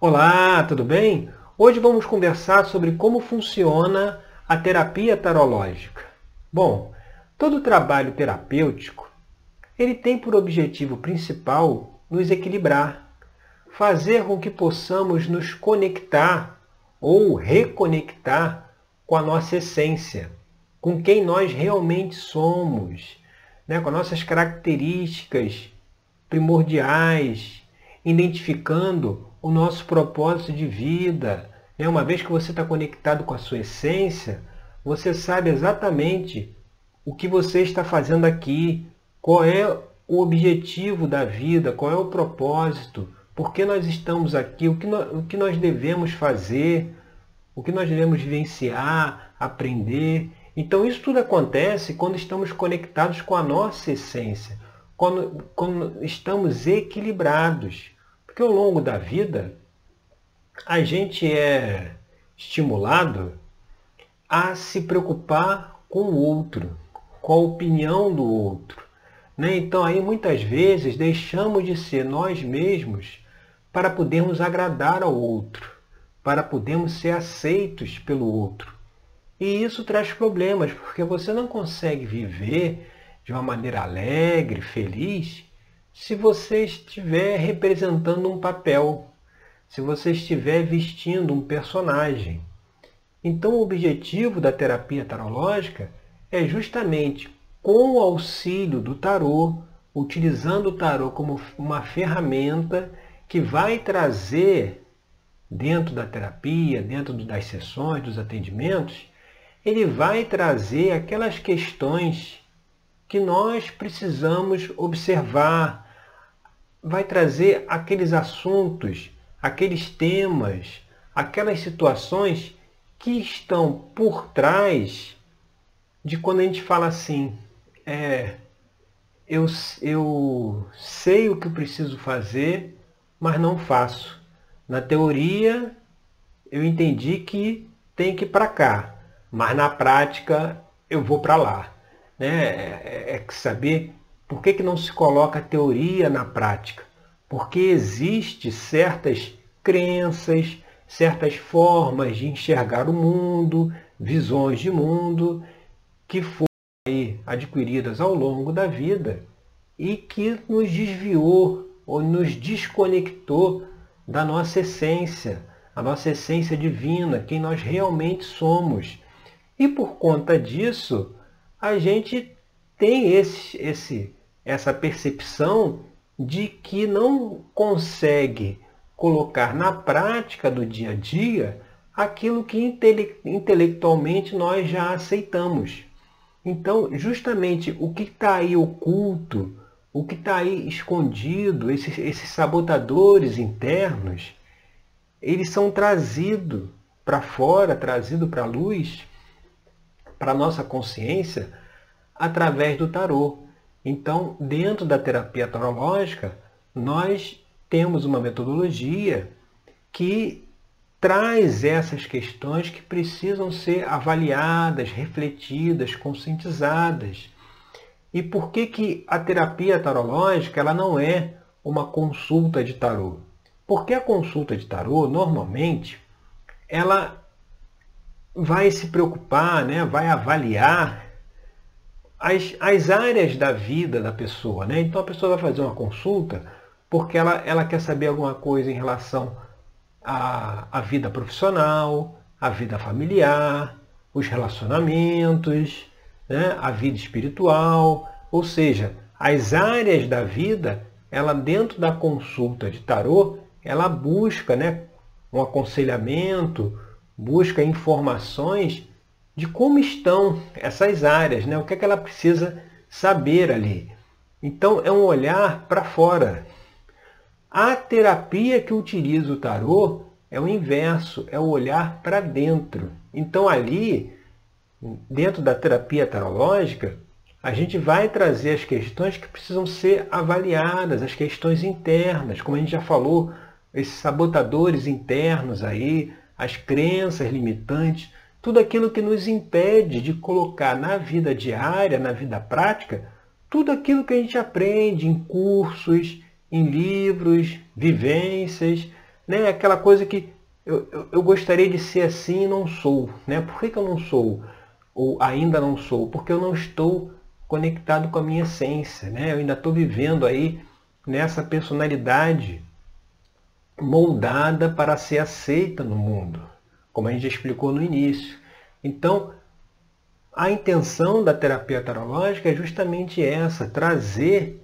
Olá, tudo bem? Hoje vamos conversar sobre como funciona a terapia tarológica. Bom, todo trabalho terapêutico, ele tem por objetivo principal nos equilibrar, fazer com que possamos nos conectar ou reconectar com a nossa essência, com quem nós realmente somos, né? com nossas características primordiais, identificando o nosso propósito de vida. Né? Uma vez que você está conectado com a sua essência, você sabe exatamente o que você está fazendo aqui, qual é o objetivo da vida, qual é o propósito, por que nós estamos aqui, o que nós, o que nós devemos fazer, o que nós devemos vivenciar, aprender. Então isso tudo acontece quando estamos conectados com a nossa essência, quando, quando estamos equilibrados. Porque ao longo da vida, a gente é estimulado a se preocupar com o outro, com a opinião do outro. Né? Então aí muitas vezes deixamos de ser nós mesmos para podermos agradar ao outro, para podermos ser aceitos pelo outro. E isso traz problemas, porque você não consegue viver de uma maneira alegre, feliz, se você estiver representando um papel, se você estiver vestindo um personagem. Então, o objetivo da terapia tarológica é justamente com o auxílio do tarô, utilizando o tarô como uma ferramenta que vai trazer dentro da terapia, dentro das sessões, dos atendimentos, ele vai trazer aquelas questões que nós precisamos observar, vai trazer aqueles assuntos, aqueles temas, aquelas situações que estão por trás de quando a gente fala assim, é, eu, eu sei o que preciso fazer, mas não faço. Na teoria, eu entendi que tem que ir para cá, mas na prática eu vou para lá. Né? É, é, é saber por que, que não se coloca a teoria na prática? Porque existe certas crenças, certas formas de enxergar o mundo, visões de mundo, que foram adquiridas ao longo da vida e que nos desviou ou nos desconectou da nossa essência, a nossa essência divina, quem nós realmente somos. E por conta disso, a gente tem esse, esse essa percepção de que não consegue colocar na prática do dia a dia aquilo que intele intelectualmente nós já aceitamos. Então, justamente o que está aí oculto, o que está aí escondido, esses, esses sabotadores internos, eles são trazidos para fora, trazidos para a luz, para a nossa consciência, através do tarô. Então, dentro da terapia tarológica, nós temos uma metodologia que traz essas questões que precisam ser avaliadas, refletidas, conscientizadas. E por que, que a terapia tarológica ela não é uma consulta de tarô? Porque a consulta de tarô, normalmente, ela vai se preocupar, né, vai avaliar as, as áreas da vida da pessoa. Né? Então a pessoa vai fazer uma consulta porque ela, ela quer saber alguma coisa em relação à, vida profissional, à vida familiar, os relacionamentos, né? a vida espiritual, ou seja, as áreas da vida, ela dentro da consulta de tarô, ela busca né, um aconselhamento, busca informações de como estão essas áreas, né? o que, é que ela precisa saber ali. Então é um olhar para fora. A terapia que utiliza o tarô é o inverso, é o olhar para dentro. Então ali, dentro da terapia tarológica, a gente vai trazer as questões que precisam ser avaliadas, as questões internas, como a gente já falou, esses sabotadores internos aí, as crenças limitantes tudo aquilo que nos impede de colocar na vida diária, na vida prática, tudo aquilo que a gente aprende em cursos, em livros, vivências, né? Aquela coisa que eu, eu, eu gostaria de ser assim e não sou. Né? Por que, que eu não sou? Ou ainda não sou? Porque eu não estou conectado com a minha essência. Né? Eu ainda estou vivendo aí nessa personalidade moldada para ser aceita no mundo, como a gente já explicou no início. Então, a intenção da terapia tarológica é justamente essa, trazer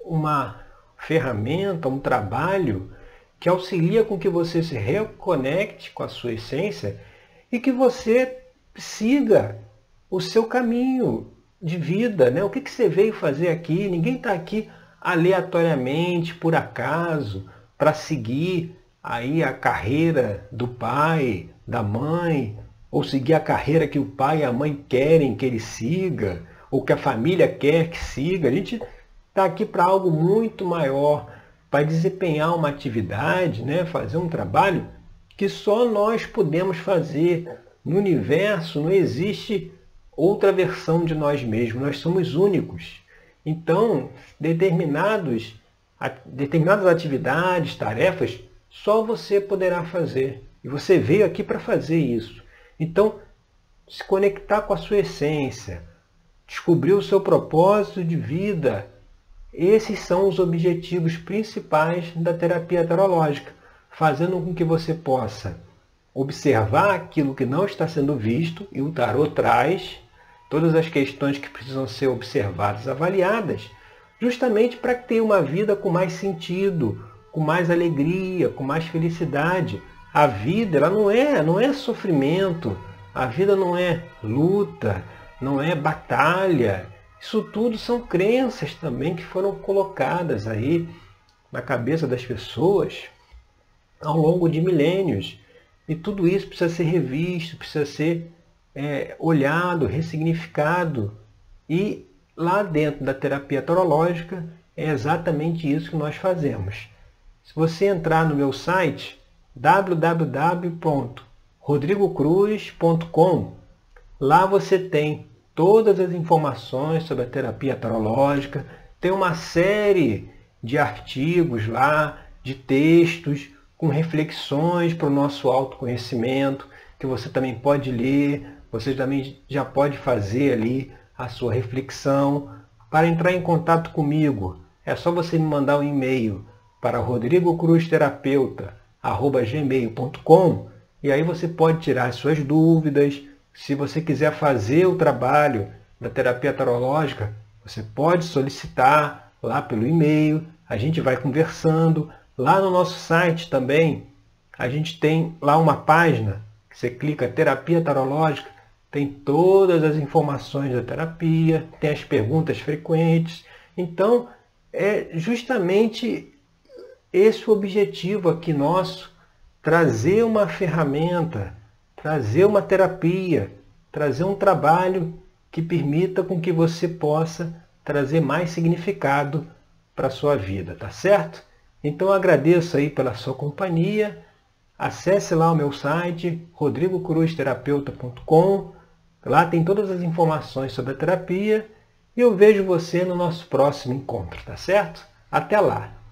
uma ferramenta, um trabalho que auxilia com que você se reconecte com a sua essência e que você siga o seu caminho de vida. Né? O que, que você veio fazer aqui? Ninguém está aqui aleatoriamente, por acaso, para seguir aí a carreira do pai, da mãe, ou seguir a carreira que o pai e a mãe querem que ele siga, ou que a família quer que siga. A gente está aqui para algo muito maior vai desempenhar uma atividade, né, fazer um trabalho que só nós podemos fazer. No universo não existe outra versão de nós mesmos, nós somos únicos. Então, determinados, determinadas atividades, tarefas, só você poderá fazer. E você veio aqui para fazer isso. Então, se conectar com a sua essência, descobrir o seu propósito de vida, esses são os objetivos principais da terapia tarológica, fazendo com que você possa observar aquilo que não está sendo visto, e o tarot traz todas as questões que precisam ser observadas, avaliadas, justamente para ter uma vida com mais sentido, com mais alegria, com mais felicidade. A vida ela não é, não é sofrimento, a vida não é luta, não é batalha, isso tudo são crenças também que foram colocadas aí na cabeça das pessoas ao longo de milênios. E tudo isso precisa ser revisto, precisa ser é, olhado, ressignificado. E lá dentro da terapia tarológica é exatamente isso que nós fazemos. Se você entrar no meu site www.rodrigocruz.com, lá você tem todas as informações sobre a terapia tarológica. Tem uma série de artigos lá, de textos com reflexões para o nosso autoconhecimento, que você também pode ler, você também já pode fazer ali a sua reflexão. Para entrar em contato comigo, é só você me mandar um e-mail para rodrigocruzterapeuta.gmail.com e aí você pode tirar as suas dúvidas, se você quiser fazer o trabalho da terapia tarológica, você pode solicitar lá pelo e-mail, a gente vai conversando. Lá no nosso site também, a gente tem lá uma página, que você clica terapia tarológica, tem todas as informações da terapia, tem as perguntas frequentes. Então, é justamente esse o objetivo aqui nosso, trazer uma ferramenta trazer uma terapia, trazer um trabalho que permita com que você possa trazer mais significado para a sua vida, tá certo? Então agradeço aí pela sua companhia. Acesse lá o meu site rodrigocruzterapeuta.com. Lá tem todas as informações sobre a terapia e eu vejo você no nosso próximo encontro, tá certo? Até lá!